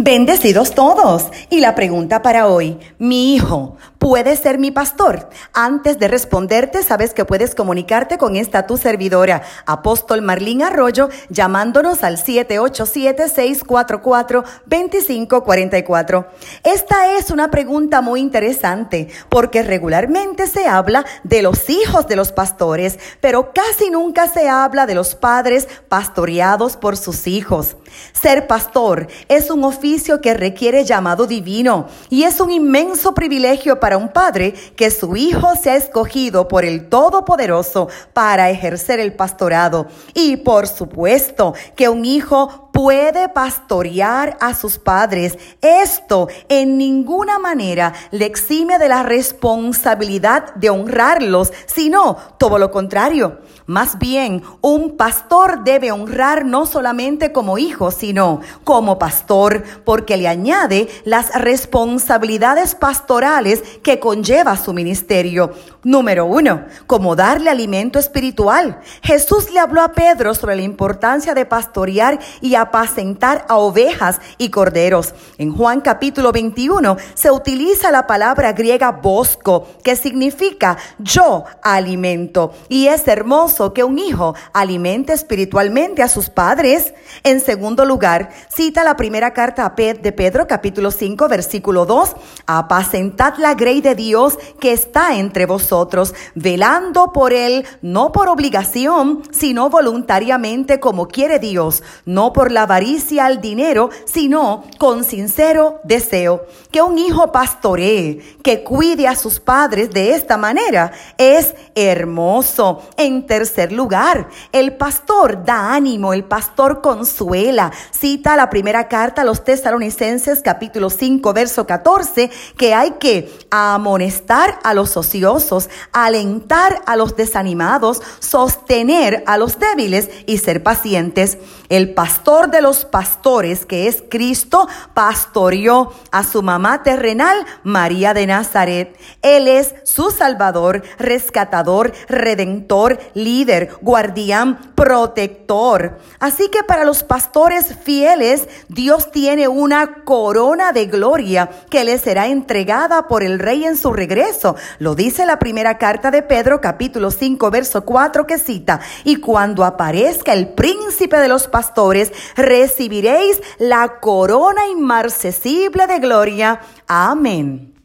Bendecidos todos. Y la pregunta para hoy, mi hijo, ¿puede ser mi pastor? Antes de responderte, sabes que puedes comunicarte con esta tu servidora, apóstol Marlín Arroyo, llamándonos al 787-644-2544. Esta es una pregunta muy interesante porque regularmente se habla de los hijos de los pastores, pero casi nunca se habla de los padres pastoreados por sus hijos. Ser pastor es un oficio que requiere llamado divino y es un inmenso privilegio para un padre que su hijo sea escogido por el Todopoderoso para ejercer el pastorado. Y por supuesto que un hijo puede pastorear a sus padres. Esto en ninguna manera le exime de la responsabilidad de honrarlos, sino todo lo contrario. Más bien, un pastor debe honrar no solamente como hijo, sino como pastor, porque le añade las responsabilidades pastorales que conlleva su ministerio. Número uno, como darle alimento espiritual. Jesús le habló a Pedro sobre la importancia de pastorear y apacentar a ovejas y corderos. En Juan capítulo 21 se utiliza la palabra griega bosco, que significa yo alimento. Y es hermoso que un hijo alimente espiritualmente a sus padres. En segundo lugar, cita la primera carta de Pedro capítulo 5 versículo 2, apacentad la grey de Dios que está entre vosotros, velando por él, no por obligación, sino voluntariamente como quiere Dios, no por la avaricia al dinero, sino con sincero deseo. Que un hijo pastoree, que cuide a sus padres de esta manera, es hermoso. En tercer lugar, el pastor da ánimo, el pastor consuela. Cita la primera carta a los tesalonicenses capítulo 5 verso 14 que hay que amonestar a los ociosos, alentar a los desanimados, sostener a los débiles y ser pacientes. El pastor de los pastores, que es Cristo, pastoreó a su mamá terrenal, María de Nazaret. Él es su Salvador, rescatador, redentor, líder, guardián, protector. Así que para los pastores fieles, Dios tiene una corona de gloria que le será entregada por el rey en su regreso. Lo dice la primera carta de Pedro, capítulo 5, verso 4, que cita, y cuando aparezca el príncipe de los pastores, recibiréis la corona inmarcesible de gloria. Amén.